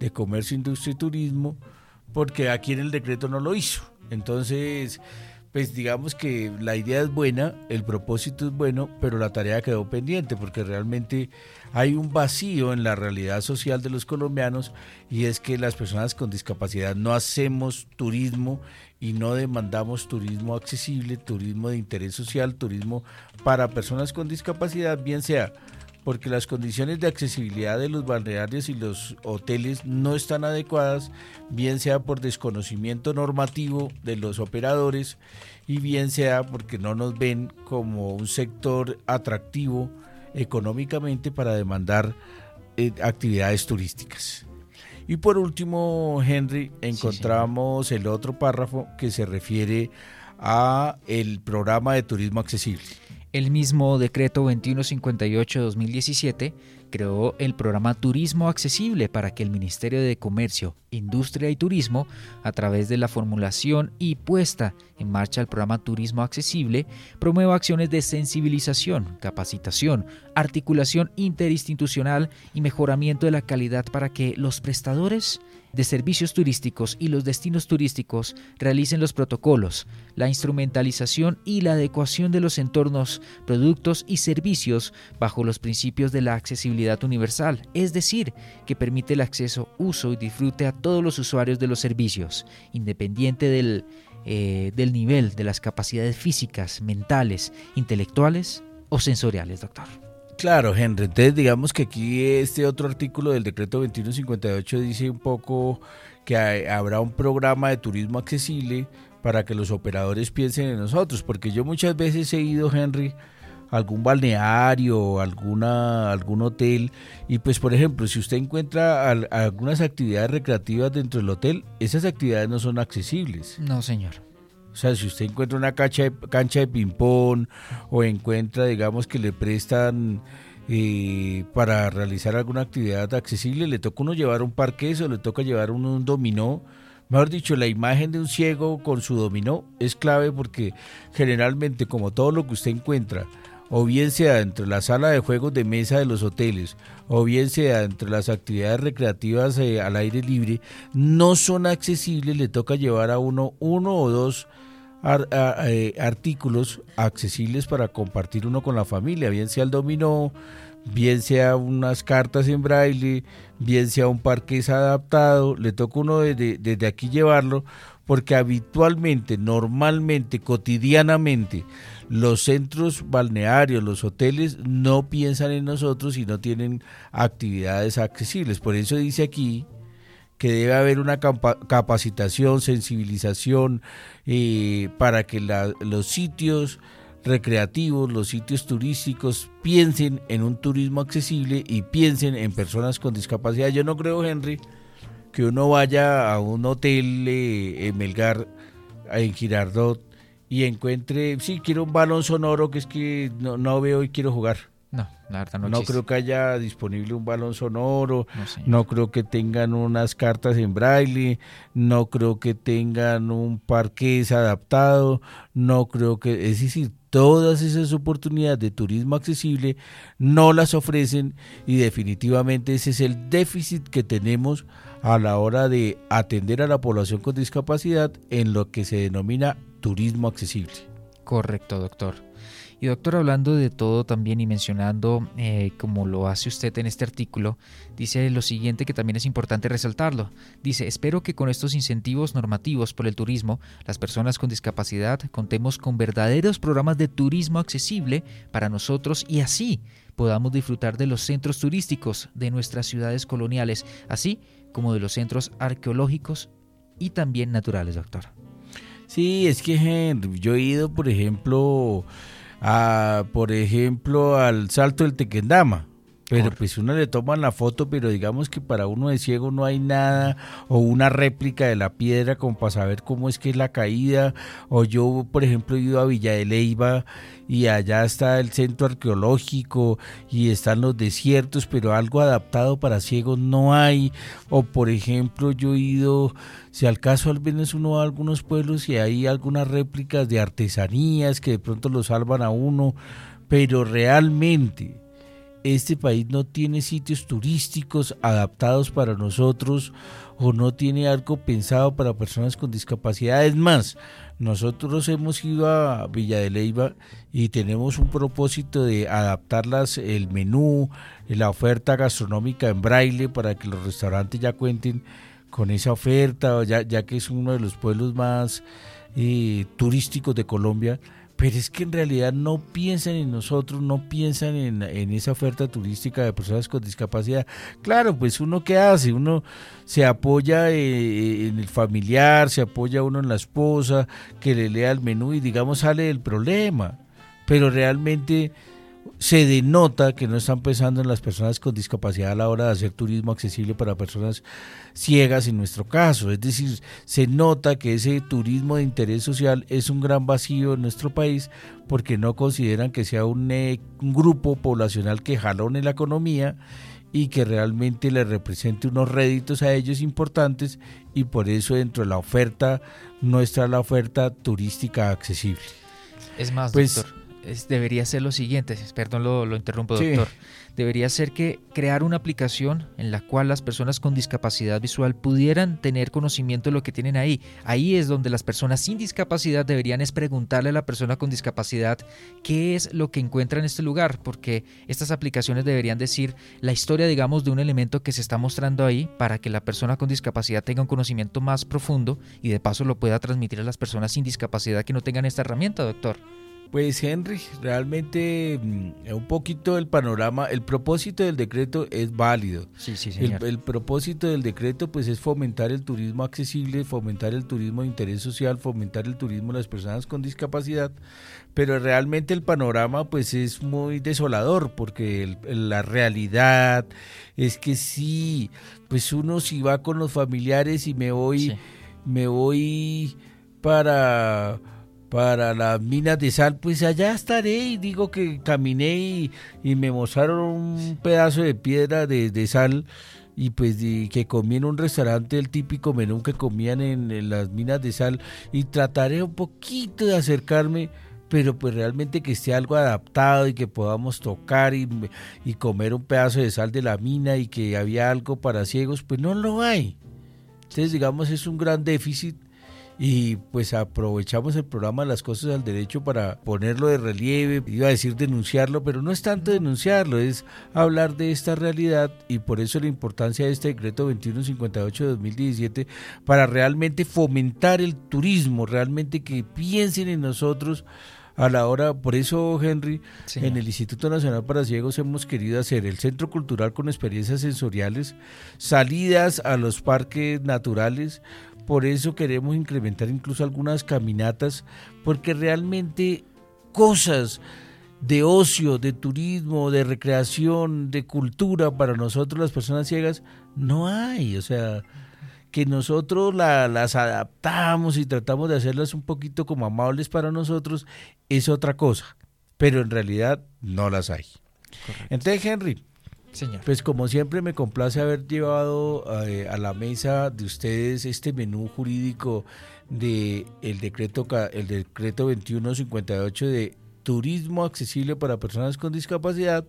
de Comercio, Industria y Turismo, porque aquí en el decreto no lo hizo. Entonces, pues digamos que la idea es buena, el propósito es bueno, pero la tarea quedó pendiente porque realmente hay un vacío en la realidad social de los colombianos y es que las personas con discapacidad no hacemos turismo y no demandamos turismo accesible, turismo de interés social, turismo para personas con discapacidad, bien sea porque las condiciones de accesibilidad de los balnearios y los hoteles no están adecuadas, bien sea por desconocimiento normativo de los operadores y bien sea porque no nos ven como un sector atractivo económicamente para demandar eh, actividades turísticas. Y por último, Henry, encontramos el otro párrafo que se refiere a el programa de turismo accesible. El mismo decreto 2158 2017 creó el programa Turismo Accesible para que el Ministerio de Comercio, Industria y Turismo, a través de la formulación y puesta en marcha del programa Turismo Accesible, promueva acciones de sensibilización, capacitación, articulación interinstitucional y mejoramiento de la calidad para que los prestadores de servicios turísticos y los destinos turísticos realicen los protocolos, la instrumentalización y la adecuación de los entornos, productos y servicios bajo los principios de la accesibilidad universal, es decir, que permite el acceso, uso y disfrute a todos los usuarios de los servicios, independiente del, eh, del nivel de las capacidades físicas, mentales, intelectuales o sensoriales, doctor. Claro, Henry. Entonces, digamos que aquí este otro artículo del decreto 2158 dice un poco que habrá un programa de turismo accesible para que los operadores piensen en nosotros, porque yo muchas veces he ido, Henry, a algún balneario, alguna, algún hotel, y pues por ejemplo, si usted encuentra algunas actividades recreativas dentro del hotel, esas actividades no son accesibles. No, señor. O sea, si usted encuentra una cancha de, cancha de ping-pong o encuentra, digamos, que le prestan eh, para realizar alguna actividad accesible, le toca uno llevar un parqués o le toca llevar uno un dominó. Mejor dicho, la imagen de un ciego con su dominó es clave porque generalmente, como todo lo que usted encuentra, o bien sea entre la sala de juegos de mesa de los hoteles, o bien sea entre las actividades recreativas eh, al aire libre, no son accesibles, le toca llevar a uno uno o dos artículos accesibles para compartir uno con la familia, bien sea el dominó, bien sea unas cartas en braille, bien sea un parqués adaptado, le toca uno desde, desde aquí llevarlo, porque habitualmente, normalmente, cotidianamente, los centros balnearios, los hoteles no piensan en nosotros y no tienen actividades accesibles. Por eso dice aquí que debe haber una capacitación, sensibilización eh, para que los sitios recreativos, los sitios turísticos piensen en un turismo accesible y piensen en personas con discapacidad. Yo no creo, Henry, que uno vaya a un hotel eh, en Melgar, en Girardot, y encuentre, sí, quiero un balón sonoro que es que no, no veo y quiero jugar. No, la verdad no, no creo que haya disponible un balón sonoro, no, creo que tengan unas cartas en braille, no creo que tengan un parqués adaptado, no creo que, es decir, todas esas oportunidades de turismo accesible no las ofrecen y definitivamente ese es el déficit que tenemos a la hora de atender a la población con discapacidad en lo que se denomina turismo accesible. Correcto, doctor. Y doctor, hablando de todo también y mencionando eh, como lo hace usted en este artículo, dice lo siguiente que también es importante resaltarlo. Dice, espero que con estos incentivos normativos por el turismo, las personas con discapacidad contemos con verdaderos programas de turismo accesible para nosotros y así podamos disfrutar de los centros turísticos de nuestras ciudades coloniales, así como de los centros arqueológicos y también naturales, doctor. Sí, es que yo he ido, por ejemplo, a, por ejemplo, al Salto del Tequendama. Pero pues uno le toman la foto, pero digamos que para uno de ciego no hay nada, o una réplica de la piedra como para saber cómo es que es la caída, o yo por ejemplo he ido a Villa de Leiva y allá está el centro arqueológico y están los desiertos, pero algo adaptado para ciegos no hay, o por ejemplo yo he ido, si al caso al menos uno a algunos pueblos y hay algunas réplicas de artesanías que de pronto lo salvan a uno, pero realmente este país no tiene sitios turísticos adaptados para nosotros o no tiene algo pensado para personas con discapacidad. Es más, nosotros hemos ido a Villa de Leyva y tenemos un propósito de adaptarlas el menú, la oferta gastronómica en braille para que los restaurantes ya cuenten con esa oferta, ya, ya que es uno de los pueblos más eh, turísticos de Colombia pero es que en realidad no piensan en nosotros, no piensan en, esa oferta turística de personas con discapacidad. Claro, pues uno qué hace, uno se apoya eh, en el familiar, se apoya uno en la esposa, que le lea el menú y digamos sale del problema. Pero realmente se denota que no están pensando en las personas con discapacidad a la hora de hacer turismo accesible para personas ciegas en nuestro caso. Es decir, se nota que ese turismo de interés social es un gran vacío en nuestro país porque no consideran que sea un, eh, un grupo poblacional que jalone la economía y que realmente le represente unos réditos a ellos importantes y por eso dentro de la oferta no está la oferta turística accesible. Es más, pues, doctor debería ser lo siguiente, perdón lo, lo interrumpo doctor, debería ser que crear una aplicación en la cual las personas con discapacidad visual pudieran tener conocimiento de lo que tienen ahí. Ahí es donde las personas sin discapacidad deberían es preguntarle a la persona con discapacidad qué es lo que encuentra en este lugar, porque estas aplicaciones deberían decir la historia, digamos, de un elemento que se está mostrando ahí para que la persona con discapacidad tenga un conocimiento más profundo y de paso lo pueda transmitir a las personas sin discapacidad que no tengan esta herramienta, doctor. Pues Henry, realmente mm, un poquito el panorama, el propósito del decreto es válido. Sí, sí, señor. El, propósito del decreto pues es fomentar el turismo accesible, fomentar el turismo de interés social, fomentar el turismo de las personas con discapacidad, pero realmente el panorama pues es muy desolador porque la realidad es que sí, pues uno si va con los familiares y me voy, me voy para para las minas de sal, pues allá estaré y digo que caminé y, me mostraron un pedazo de piedra de, sal y pues que comí en un restaurante el típico menú que comían en, las minas de sal y trataré un poquito de acercarme pero pues realmente que esté algo adaptado y que podamos tocar y, y comer un pedazo de sal de la mina y que había algo para ciegos, pues no lo hay. Entonces digamos es un gran déficit y pues aprovechamos el programa las cosas al derecho para ponerlo de relieve, iba a decir denunciarlo, pero no es tanto denunciarlo, es hablar de esta realidad y por eso la importancia de este decreto 2158 de 2017 para realmente fomentar el turismo, realmente que piensen en nosotros a la hora, por eso Henry, en el Instituto Nacional para Ciegos hemos querido hacer el centro cultural con experiencias sensoriales, salidas a los parques naturales, por eso queremos incrementar incluso algunas caminatas, porque realmente cosas de ocio, de turismo, de recreación, de cultura para nosotros las personas ciegas no hay. O sea, que nosotros las adaptamos y tratamos de hacerlas un poquito como amables para nosotros es otra cosa, pero en realidad no las hay. Entonces, Henry, pues como siempre me complace haber llevado eh, a la mesa de ustedes este menú jurídico de el decreto el decreto 2158 de turismo accesible para personas con discapacidad.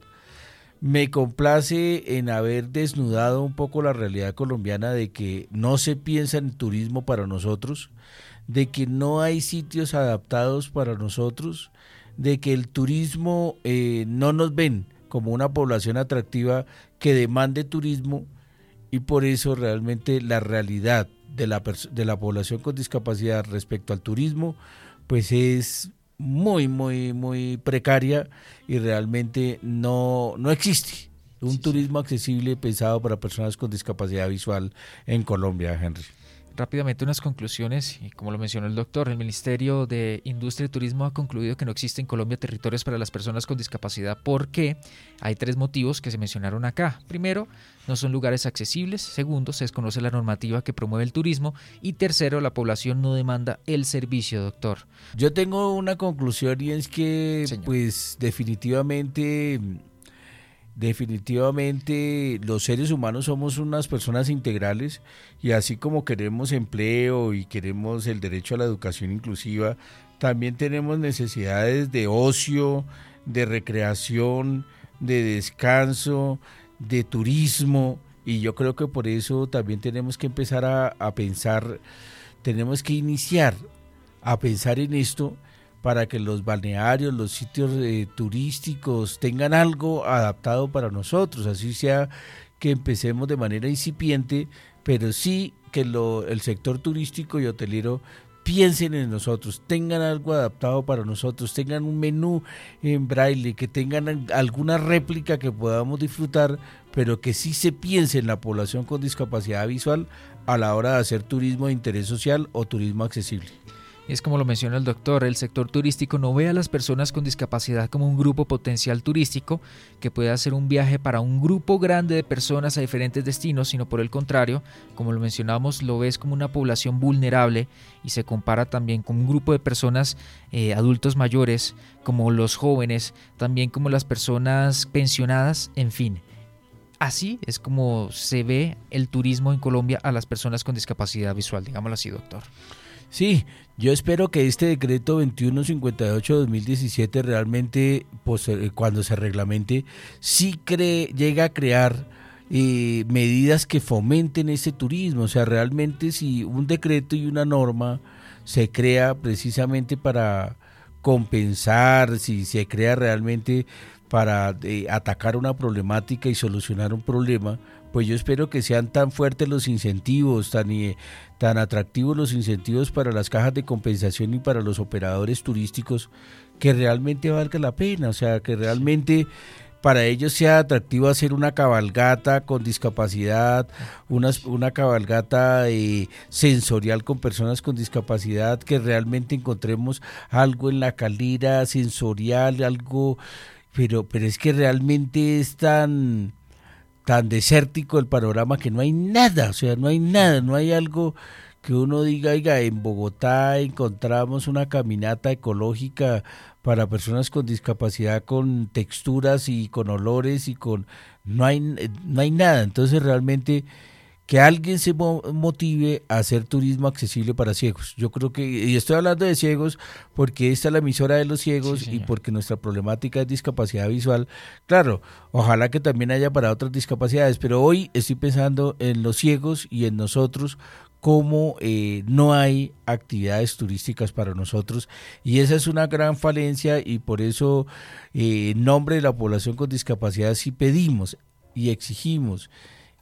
Me complace en haber desnudado un poco la realidad colombiana de que no se piensa en turismo para nosotros, de que no hay sitios adaptados para nosotros, de que el turismo eh, no nos ven como una población atractiva que demande turismo y por eso realmente la realidad de la, de la población con discapacidad respecto al turismo pues es muy, muy, muy precaria y realmente no, no existe un turismo accesible pensado para personas con discapacidad visual en Colombia, Henry. Rápidamente unas conclusiones, y como lo mencionó el doctor, el Ministerio de Industria y Turismo ha concluido que no existe en Colombia territorios para las personas con discapacidad porque hay tres motivos que se mencionaron acá. Primero, no son lugares accesibles. Segundo, se desconoce la normativa que promueve el turismo. Y tercero, la población no demanda el servicio, doctor. Yo tengo una conclusión y es que, pues definitivamente Definitivamente los seres humanos somos unas personas integrales y así como queremos empleo y queremos el derecho a la educación inclusiva, también tenemos necesidades de ocio, de recreación, de descanso, de turismo. Y yo creo que por eso también tenemos que empezar a, a pensar, tenemos que iniciar a pensar en esto para que los balnearios, los sitios eh, turísticos tengan algo adaptado para nosotros, así sea que empecemos de manera incipiente, pero sí que el sector turístico y hotelero piensen en nosotros, tengan algo adaptado para nosotros, tengan un menú en braille, que tengan alguna réplica que podamos disfrutar, pero que sí se piense en la población con discapacidad visual a la hora de hacer turismo de interés social o turismo accesible. Es como lo menciona el doctor, el sector turístico no ve a las personas con discapacidad como un grupo potencial turístico que puede hacer un viaje para un grupo grande de personas a diferentes destinos, sino por el contrario, como lo mencionamos, lo ves como una población vulnerable y se compara también con un grupo de personas eh, adultos mayores, como los jóvenes, también como las personas pensionadas, en fin. Así es como se ve el turismo en Colombia a las personas con discapacidad visual, digámoslo así, doctor. Sí, yo espero que este decreto 2158-2017 realmente, pues, eh, cuando se reglamente, sí cree, llega a crear eh, medidas que fomenten ese turismo. O sea, realmente si un decreto y una norma se crea precisamente para compensar, si se crea realmente para eh, atacar una problemática y solucionar un problema, pues yo espero que sean tan fuertes los incentivos, tan, tan atractivos los incentivos para las cajas de compensación y para los operadores turísticos, que realmente valga la pena, o sea, que realmente para ellos sea atractivo hacer una cabalgata con discapacidad, una, una cabalgata eh, sensorial con personas con discapacidad, que realmente encontremos algo en la calera sensorial, algo, pero, pero es que realmente es tan tan desértico el panorama que no hay nada, o sea, no hay nada, no hay algo que uno diga, oiga, en Bogotá encontramos una caminata ecológica para personas con discapacidad, con texturas y con olores y con... No hay, no hay nada, entonces realmente que alguien se motive a hacer turismo accesible para ciegos. Yo creo que, y estoy hablando de ciegos porque esta es la emisora de los ciegos y porque nuestra problemática es discapacidad visual. Claro, ojalá que también haya para otras discapacidades, pero hoy estoy pensando en los ciegos y en nosotros como eh, no hay actividades turísticas para nosotros y esa es una gran falencia y por eso eh, en nombre de la población con discapacidad sí pedimos y exigimos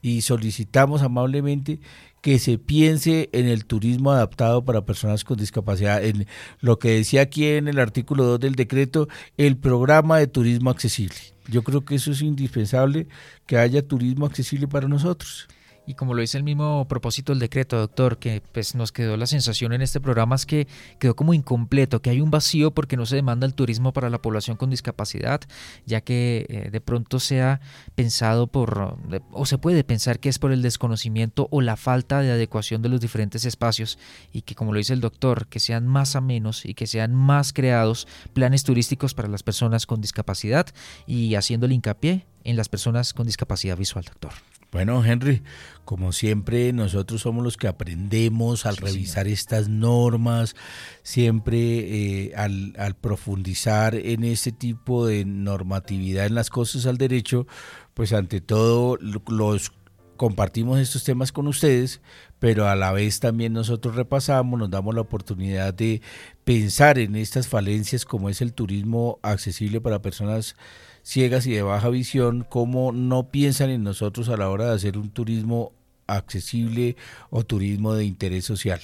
y solicitamos amablemente que se piense en el turismo adaptado para personas con discapacidad, en lo que decía aquí en el artículo 2 del decreto, el programa de turismo accesible. Yo creo que eso es indispensable, que haya turismo accesible para nosotros. Y como lo dice el mismo propósito del decreto, doctor, que pues nos quedó la sensación en este programa es que quedó como incompleto, que hay un vacío porque no se demanda el turismo para la población con discapacidad, ya que eh, de pronto se ha pensado por, o se puede pensar que es por el desconocimiento o la falta de adecuación de los diferentes espacios y que como lo dice el doctor, que sean más a menos y que sean más creados planes turísticos para las personas con discapacidad y haciéndole hincapié en las personas con discapacidad visual, doctor. Bueno, Henry, como siempre, nosotros somos los que aprendemos al revisar estas normas, siempre eh, al, al, profundizar en este tipo de normatividad en las cosas al derecho, pues ante todo los compartimos estos temas con ustedes, pero a la vez también nosotros repasamos, nos damos la oportunidad de pensar en estas falencias como es el turismo accesible para personas ciegas y de baja visión, cómo no piensan en nosotros a la hora de hacer un turismo accesible o turismo de interés social.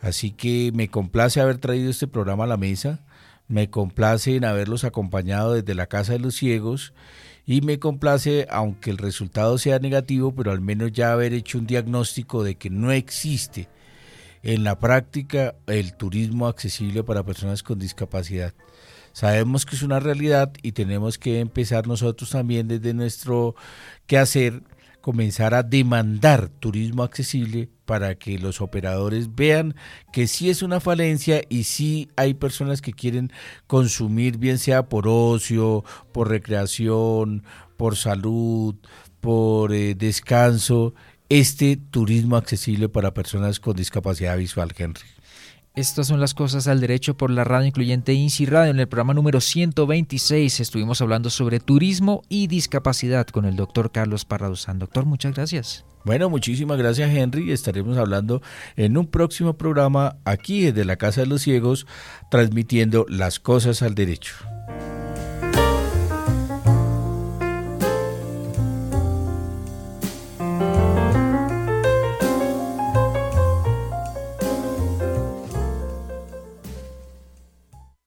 Así que me complace haber traído este programa a la mesa, me complace en haberlos acompañado desde la Casa de los Ciegos y me complace, aunque el resultado sea negativo, pero al menos ya haber hecho un diagnóstico de que no existe en la práctica el turismo accesible para personas con discapacidad. Sabemos que es una realidad y tenemos que empezar nosotros también desde nuestro quehacer, comenzar a demandar turismo accesible para que los operadores vean que sí es una falencia y sí hay personas que quieren consumir, bien sea por ocio, por recreación, por salud, por eh, descanso, este turismo accesible para personas con discapacidad visual, Henry. Estas son las cosas al derecho por la radio incluyente INSI Radio. En el programa número 126 estuvimos hablando sobre turismo y discapacidad con el doctor Carlos Parradosán. Doctor, muchas gracias. Bueno, muchísimas gracias Henry. Estaremos hablando en un próximo programa aquí desde la Casa de los Ciegos, transmitiendo las cosas al derecho.